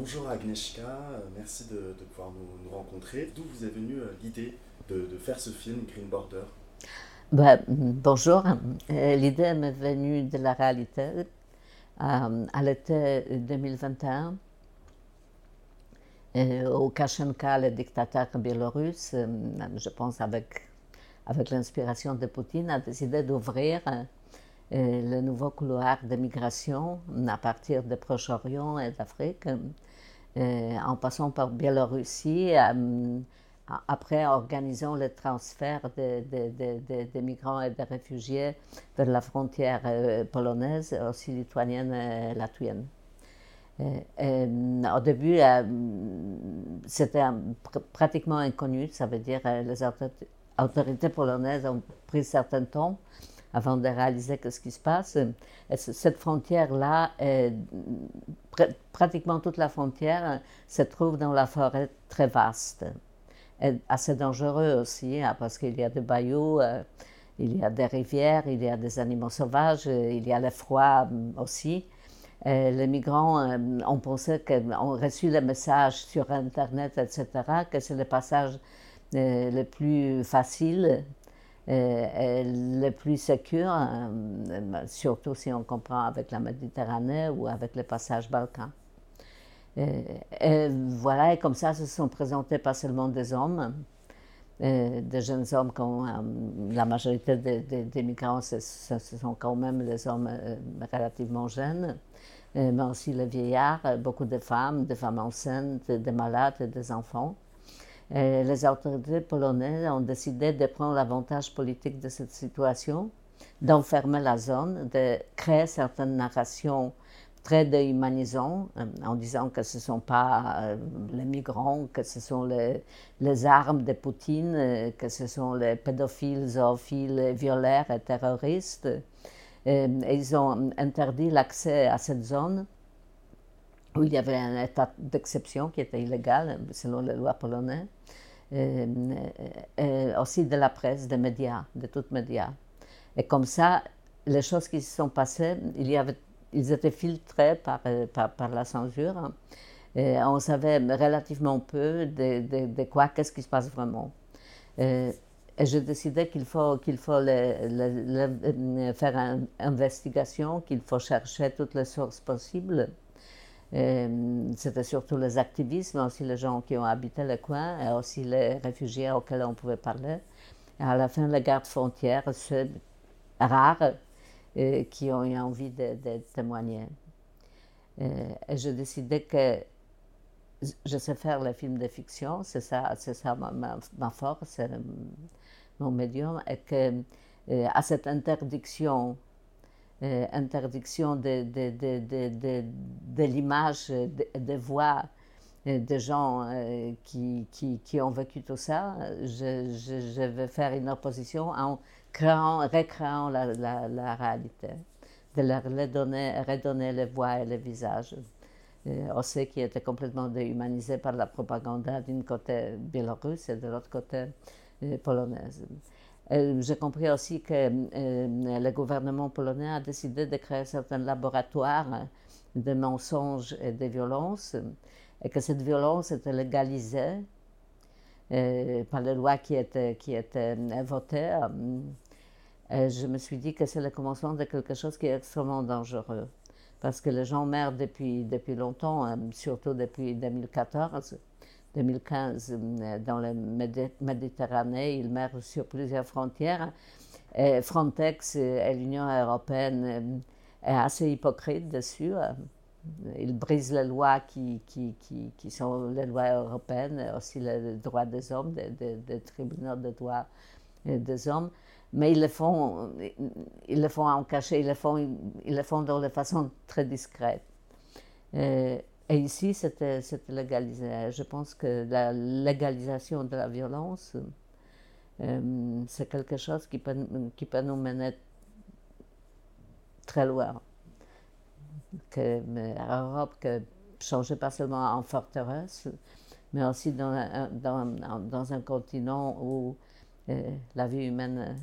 bonjour Agnieszka, merci de, pouvoir nous, rencontrer. D'où vous est venue l'idée de, faire ce film Green Border? Bah, Bonjour, l'idée m'est venue de la réalité. À l'été 2021 au Kashenka, le dictateur biélorusse, euh, je pense avec, avec l'inspiration de Poutine, a décidé d'ouvrir euh, le nouveau couloir de migration à partir du Proche-Orient et d'Afrique, euh, en passant par Biélorussie, après organisant le transfert des de, migrants et des réfugiés vers la frontière polonaise, aussi lituanienne et latvienne. Euh, euh, au début, euh, c'était pratiquement inconnu, ça veut dire les autorités polonaises ont pris certain temps avant de réaliser ce qui se passe. cette frontière-là, pratiquement toute la frontière se trouve dans la forêt très vaste, et assez dangereux aussi, hein, parce qu'il y a des bayous, il y a des rivières, il y a des animaux sauvages, il y a le froid aussi. Euh, les migrants euh, ont pensé ont reçu le message sur Internet, etc., que c'est le passage euh, le plus facile, le plus sûr, surtout si on comprend avec la Méditerranée ou avec le passage Balkan. Et, voilà, et comme ça se sont présentés pas seulement des hommes, des jeunes hommes, comme la majorité des, migrants, ce, sont quand même les hommes relativement jeunes, euh, mais aussi les vieillards, euh, beaucoup de femmes, des femmes enceintes, des malades, des enfants. Euh, les autorités polonaises ont décidé de prendre l'avantage politique de cette situation, d'enfermer la zone, de créer certaines narrations très déhumanisantes, en disant que ce ne sont pas les migrants, que ce sont les, armes de Poutine, que ce sont les pédophiles, zoophiles, violeurs et terroristes. Euh, ils ont interdit l'accès à cette zone où il y avait un état d'exception qui était illégal selon les lois polonaises, euh, euh, aussi de la presse, des médias, de tous les médias. Et comme ça, les choses qui se sont passées, il y avait, ils étaient filtrés par, par, la censure. Et on savait relativement peu de, de, quoi, qu'est-ce qui se passe vraiment. Et j'ai décidé qu'il faut, qu'il faut euh, faire une investigation, qu'il faut chercher toutes les sources possibles. C'était surtout les activistes, mais aussi les gens qui ont habité le coin, et aussi les réfugiés auxquels on pouvait parler. Et à la fin, les gardes frontières, ceux rares euh, qui ont eu envie de, témoigner. Euh, et j'ai décidé que je sais faire les films de fiction, c'est ça, c'est ça ma, ma, ma force mon médium, et que euh, à cette interdiction, euh, interdiction de, de, de, de l'image, des voix euh, des gens qui, ont vécu tout ça, je, vais faire une opposition en créant, recréant la, réalité, de leur redonner, redonner les voix et les visages. aussi qui était complètement déhumanisé par la propagande d'un côté biélorusse et de l'autre côté euh, polonaise. Euh, j'ai compris aussi que euh, le gouvernement polonais a décidé de créer certains laboratoires de mensonges et de violences, et que cette violence était légalisée par les lois qui étaient, qui étaient votées. je me suis dit que c'est le commencement de quelque chose qui est extrêmement dangereux, parce que les gens meurent depuis, depuis longtemps, surtout depuis 2014. 2015 euh, dans la Méditerranée. Il meurt sur plusieurs frontières. Et Frontex et l'Union européenne euh, est assez hypocrite dessus. Ils brisent les lois qui, qui, qui, sont les lois européennes, aussi les droits des hommes, des, tribunaux de droits des hommes. Mais ils le font, ils le font en cachet, ils le font, ils le font de façon très discrète. Euh, et ici, c'était légalisé. Je pense que la légalisation de la violence, euh, c'est quelque chose qui peut, qui peut nous mener très loin. Que l'Europe, que changer pas seulement en forteresse, mais aussi dans un, dans, un continent où euh, la vie humaine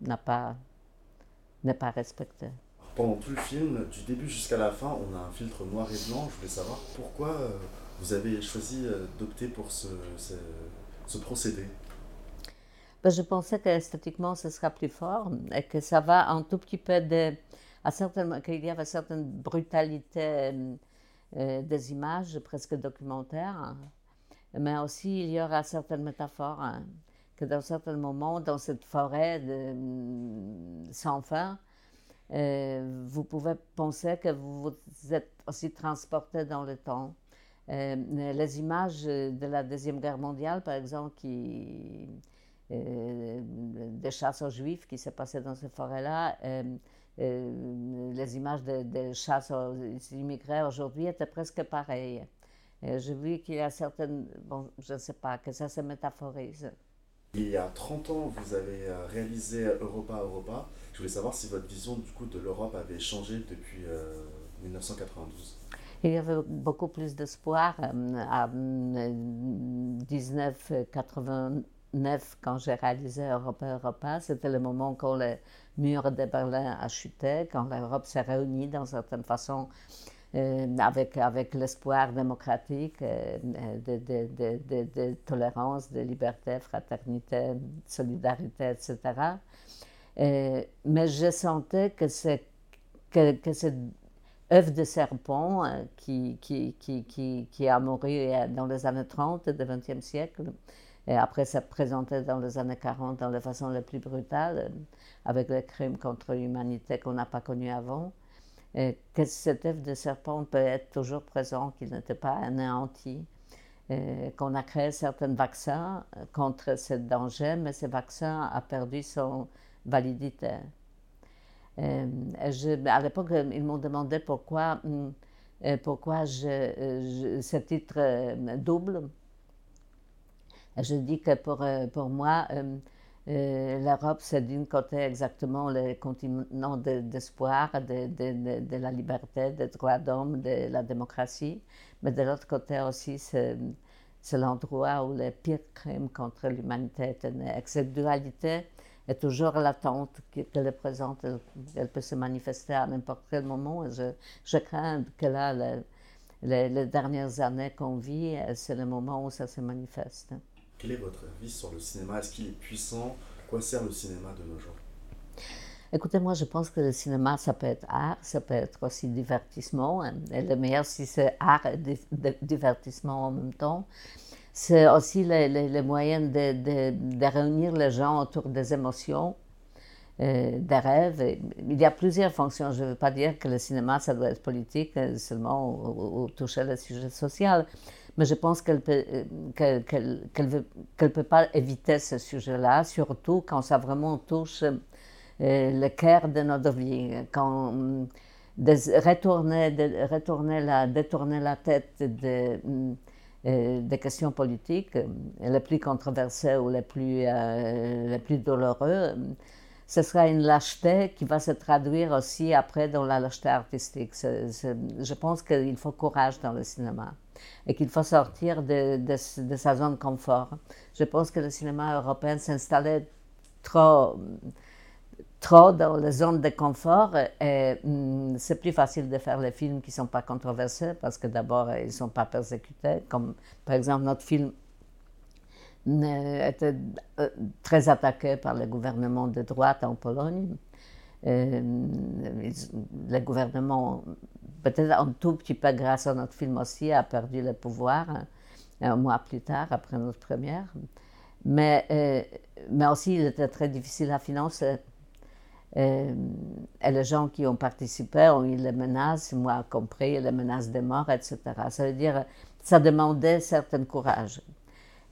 n'est pas, pas respectée pendant tout le film, du début jusqu'à la fin, on a un filtre noir et blanc. Je voulais savoir pourquoi, euh, vous avez choisi d'opter pour ce, ce, procédé ben, Je pensais qu'esthétiquement, ce sera plus fort et que ça va un tout petit peu de. qu'il y avait certaine brutalité des images, presque documentaires, mais aussi il y aura certaines métaphores. Hein, que dans certains moments, dans cette forêt sans fin, euh, vous pouvez penser que vous êtes aussi transporté dans le temps. Euh, les images de la Deuxième Guerre mondiale, par exemple, qui, euh, des chasses aux juifs qui s'est passé dans cette forêt-là, les images des de chasses aux immigrés aujourd'hui étaient presque pareilles. J'ai vu qu'il y a certaines, bon, je ne sais pas, que ça se métaphorise. Il y a 30 ans, vous avez euh, réalisé Europa Europa. Je voulais savoir si votre vision du coup de l'Europe avait changé depuis 1992. Euh, Il y avait beaucoup plus d'espoir. Euh, en 1989, quand j'ai réalisé Europa Europa, c'était le moment quand le mur de Berlin a chuté, quand l'Europe s'est réunie d'une certaine façon avec, avec l'espoir démocratique euh, de, de, de, de, tolérance, de liberté, fraternité, solidarité, etc. Euh, mais je sentais que, que, que cette œuf de serpent qui, qui, qui, qui, qui a mouru dans les années 30 du XXe siècle, et après s'est présenté dans les années 40 dans la façon la plus brutale, avec les crimes contre l'humanité qu'on n'a pas connus avant, euh, que cet œuf de serpent peut être toujours présent, qu'il n'était pas anéanti, euh, qu'on a créé certains vaccins euh, contre ce danger, mais ce vaccin a perdu son validité. à l'époque, ils m'ont demandé pourquoi, pourquoi je, ce titre double. Je dis que pour, pour moi, euh, L'Europe, c'est d'un côté exactement le continent d'espoir, de, la liberté, des droits d'homme, de la démocratie, mais de l'autre côté aussi, c'est l'endroit où les pires crimes contre l'humanité. Et cette dualité est toujours latente, qu'elle est présente, elle, peut se manifester à n'importe quel moment. Et je, crains que là, les, les dernières années qu'on vit, c'est le moment où ça se manifeste. Quel est votre avis sur le cinéma? Est-ce qu'il est puissant? Quoi sert le cinéma de nos jours? Écoutez, moi, je pense que le cinéma, ça peut être art, ça peut être aussi divertissement. Hein. Et le meilleur, si c'est art et divertissement en même temps, c'est aussi le, moyen de, de, réunir les gens autour des émotions, euh, des rêves. Il y a plusieurs fonctions. Je ne veux pas dire que le cinéma, ça doit être politique euh, seulement ou, ou toucher le sujet social mais je pense qu'elle peut, euh, qu'elle, peut pas éviter ce sujet-là, surtout quand ça vraiment touche euh, le cœur de notre vie, quand de retourner, la, détourner la tête de, euh, des questions politiques, les plus controversées ou les plus, les plus douloureuses, ce sera une lâcheté qui va se traduire aussi après dans la lâcheté artistique. je pense qu'il faut courage dans le cinéma et qu'il faut sortir de, sa zone de confort. Je pense que le cinéma européen s'installait trop, trop dans la zone de confort et hum, c'est plus facile de faire les films qui ne sont pas controversés parce que d'abord, ils ne sont pas persécutés, comme par exemple notre film était euh, très attaqué par le gouvernement de droite en Pologne. Euh, le gouvernement peut-être un tout petit peu grâce à notre film aussi, a perdu le pouvoir hein, un mois plus tard, après notre première. Mais, euh, mais aussi, il était très difficile à financer. Euh, et les gens qui ont participé ont eu les menaces, moi compris, les menaces de mort, etc. Ça veut dire, ça demandait certain courage.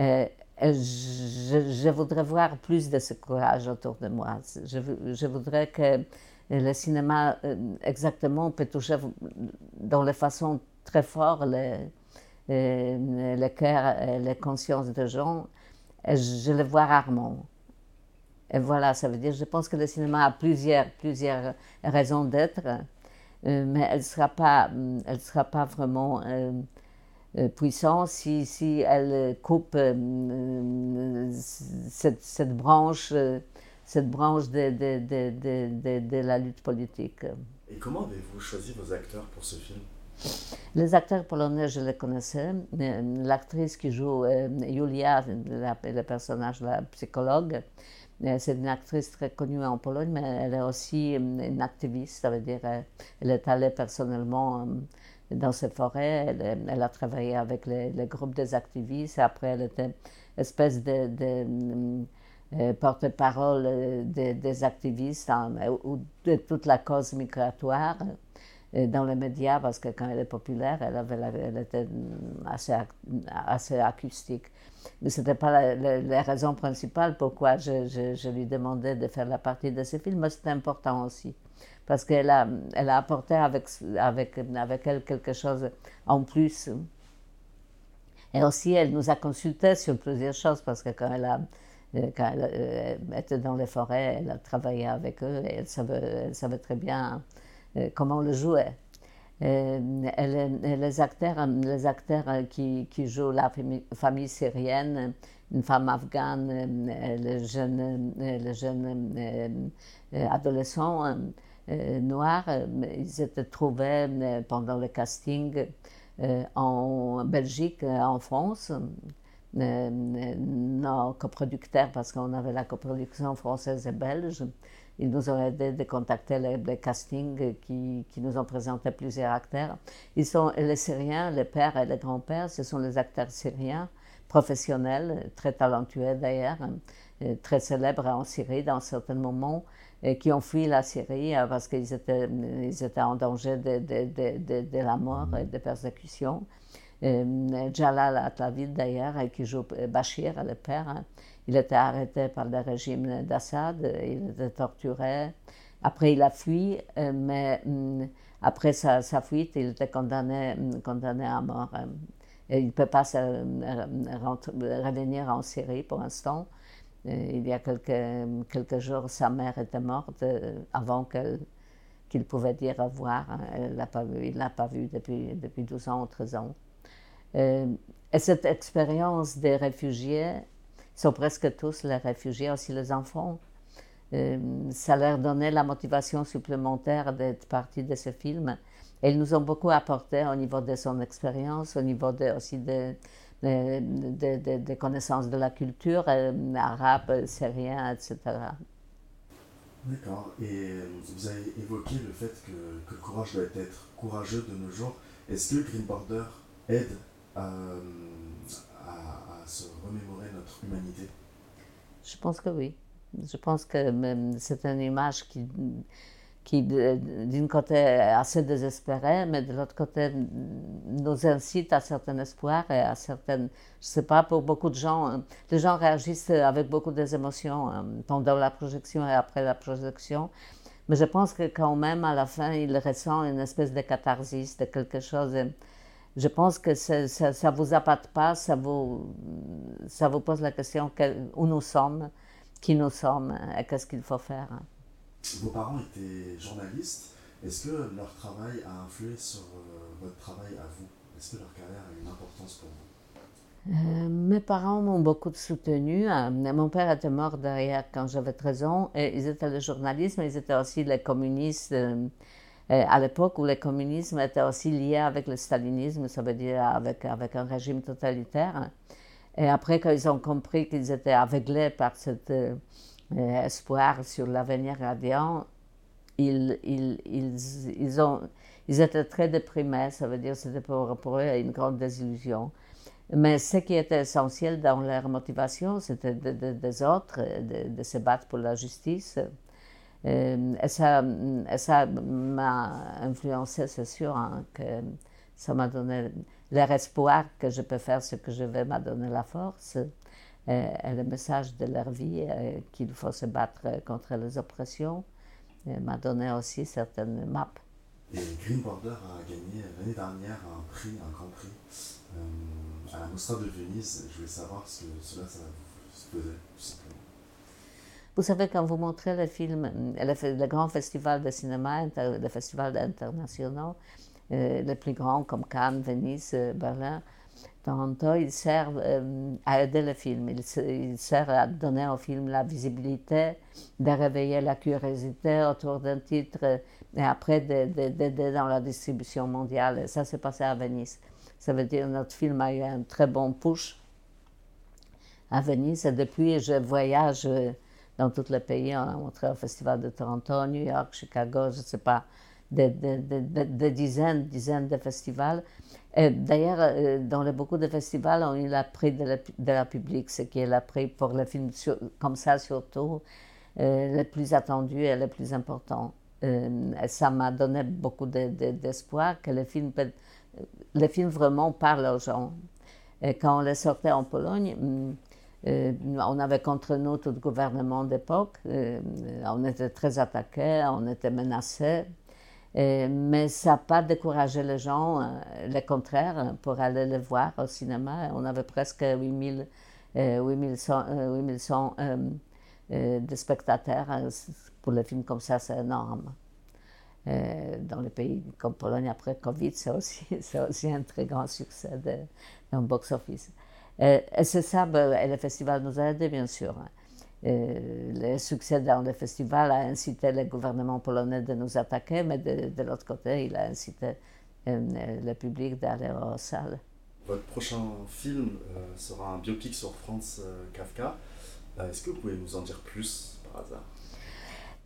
Euh, je, je, voudrais voir plus de ce courage autour de moi. Je, voudrais que le cinéma, euh, exactement, peut toucher dans les façons très fortes les, euh, les cœurs et les consciences des gens. Je le vois rarement. Et voilà, ça veut dire, je pense que le cinéma a plusieurs, plusieurs raisons d'être, euh, mais elle ne sera, sera pas vraiment puissante si, si elle coupe cette, cette branche cette branche de, de, de, de, la lutte politique. Et comment avez-vous choisi vos acteurs pour ce film? Les acteurs polonais, je les connaissais. L'actrice qui joue Julia, le personnage de la psychologue, c'est une actrice très connue en Pologne, mais elle est aussi une activiste, ça veut dire elle est allée personnellement dans ces forêts. Elle, a travaillé avec les, groupes des activistes. Après, elle était espèce de, euh, porte-parole des, activistes ou de toute la cause migratoire euh, dans les médias parce que quand elle est populaire, elle, avait elle était assez, assez acoustique. Mais ce n'était pas la, raison principale pourquoi je, je, lui demandais de faire la partie de ce film, mais c'était important aussi parce qu'elle a, elle a apporté avec, avec, avec elle quelque chose en plus. Et aussi, elle nous a consulté sur plusieurs choses, parce que quand elle, a, quand elle euh, était dans les forêts, elle a travaillé avec eux et elle savait, très bien euh, comment le jouer. Et les acteurs, les acteurs qui, qui jouent la famille syrienne, une femme afghane, le jeune, le jeune adolescent, euh, noirs, euh, ils étaient trouvés euh, pendant le casting en Belgique, en France. nos coproducteurs, parce qu'on avait la coproduction française et belge, ils nous ont aidé de contacter les, castings qui, qui, nous ont présenté plusieurs acteurs. Ils sont les Syriens, les pères et les grands-pères, ce sont les acteurs syriens, professionnels, très talentueux d'ailleurs, très célèbres en Syrie dans certains moments qui ont fui la Syrie euh, parce qu'ils étaient, ils étaient en danger de, de, de, de la mort et de persécution. Euh, Jalal Atlavid, d'ailleurs, qui joue Bachir, le père, hein, il était arrêté par le régime d'Assad, il était torturé. Après, il a fui, euh, mais mm, après sa, sa, fuite, il était condamné, mm, condamné à mort. Et il ne peut pas se, revenir en Syrie pour l'instant. Euh, il y a quelques, quelques jours, sa mère était morte euh, avant qu'il pouvait dire au revoir. Il ne l'a pas vue depuis, depuis 12 ans ou 13 ans. Euh, et cette expérience des réfugiés, sont presque tous les réfugiés, aussi les enfants, ça leur donnait la motivation supplémentaire d'être partie de ce film. Et ils nous ont beaucoup apporté au niveau de son expérience, au niveau de, aussi de, des connaissances de la culture euh, arabe, syrien, etc. D'accord. Et euh, vous avez évoqué le fait que, que, le courage doit être courageux de nos jours. Est-ce que Green Border aide à, à, se remémorer notre humanité? Je pense que oui. Je pense que c'est une image qui, qui d'un côté est assez désespéré, mais de l'autre côté nous incite à certain espoir et à certaines, je ne sais pas, pour beaucoup de gens, hein, les gens réagissent avec beaucoup d'émotions hein, pendant la projection et après la projection, mais je pense que quand même à la fin, ils ressentent une espèce de catharsis, de quelque chose. Je pense que ça ne vous appâte pas, ça vous, ça vous pose la question où nous sommes, qui nous sommes et qu'est-ce qu'il faut faire. Vos parents étaient journalistes. Est-ce que leur travail a influé sur euh, votre travail à vous? Est-ce que leur carrière a une importance pour vous? Euh, mes parents m'ont beaucoup soutenu. Euh, mon père était mort derrière quand j'avais 13 ans. Ils étaient le journalisme, mais ils étaient aussi les communistes. à l'époque où le communisme était aussi lié avec le stalinisme, ça veut dire avec, avec un régime totalitaire. Et après, quand ils ont compris qu'ils étaient aveuglés par cette espoir sur l'avenir radiant, ils, ils, ils, ils, ont, ils étaient très déprimés, ça veut dire que c'était pour, pour, eux une grande désillusion. Mais ce qui était essentiel dans leur motivation, c'était des autres, de, se battre pour la justice. Euh, et ça, ça m'a influencé, c'est sûr, hein, que ça m'a donné leur espoir que je peux faire ce que je veux, m'a donné la force. Euh, le message de leur vie, euh, qu'il faut se battre contre les oppressions, euh, m'a donné aussi certaines maps. Et Green Border a gagné l'année dernière un prix, un grand prix, à la Mostra de Venise. Je voulais savoir ce que cela ça faisait, tout simplement. Vous savez, quand vous montrez le film, le, le grand festival de cinéma, le festival international, les plus grands comme Cannes, Venise, Berlin, Toronto, il sert euh, à aider le film. Il, sert à donner au film la visibilité, de réveiller la curiosité autour d'un titre et après d'aider dans la distribution mondiale. Ça s'est passé à Venise. Ça veut dire que notre film a eu un très bon push à Venise. Et depuis, je voyage euh, dans tous les pays. On a montré au Festival de Toronto, New York, Chicago, je ne sais pas, des, des, dizaines, dizaines de festivals. D'ailleurs, euh, dans beaucoup de festivals, on a eu la prix de la, de la public, ce qui est la prix pour les films comme ça surtout, euh, le plus attendu et le plus important. Euh, ça m'a donné beaucoup d'espoir que le film, le film vraiment parle aux gens. Et quand on les sortait en Pologne, mm, on avait contre nous tout le gouvernement d'époque, on était très attaqués, on était menacés. Euh, mais ça n'a pas découragé les gens, euh, le contraire, pour aller le voir au cinéma. On avait presque 8000, 8100, 8100 de spectateurs. Pour le film comme ça, c'est énorme. Euh, dans les pays comme Pologne après Covid, c'est aussi, aussi un très grand succès le box-office. et c'est ça, ben, et le festival nous a aidés, bien sûr. Euh, le succès dans le festival a incité le gouvernement polonais de nous attaquer, mais de, l'autre côté, il a incité euh, le public d'aller aux salles. Votre prochain film euh, sera un biopic sur Franz Kafka. Est-ce que vous pouvez nous en dire plus par hasard?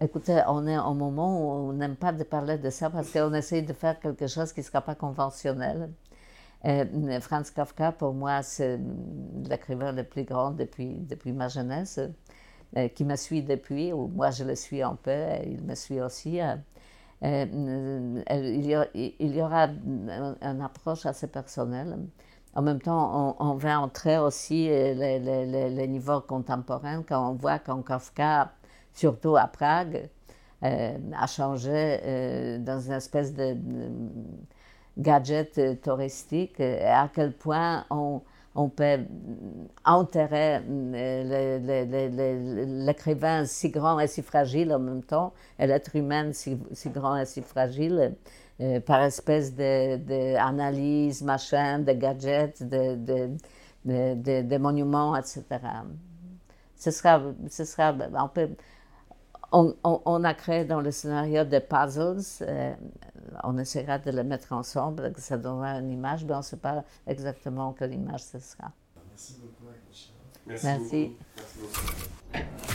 Écoutez, on est au moment où on n'aime pas de parler de ça parce qu'on essaye de faire quelque chose qui ne sera pas conventionnel. Franz Kafka, pour moi, c'est l'écrivain le plus grand depuis, depuis ma jeunesse. Euh, qui me suit depuis, ou moi je le suis un peu, il me suit aussi. Euh, euh, il, y aura, une approche assez personnelle. En même temps, on, va entrer aussi les, les, les, niveaux contemporains quand on voit qu'en Kafka, surtout à Prague, a changé dans une espèce de, gadget touristique à quel point on, on peut enterrer euh, l'écrivain si grand et si fragile en même temps, et l'être humain si, grand et si fragile, euh, par espèce d'analyse, de, machin, de gadgets, de, de, monuments, etc. Ce sera, on, a créé dans le scénario des puzzles. Euh, on essaiera de les mettre ensemble, que ça donnera une image, mais on ne sait pas exactement quelle image ce sera. Merci beaucoup, Merci. Merci. Beaucoup. Merci beaucoup.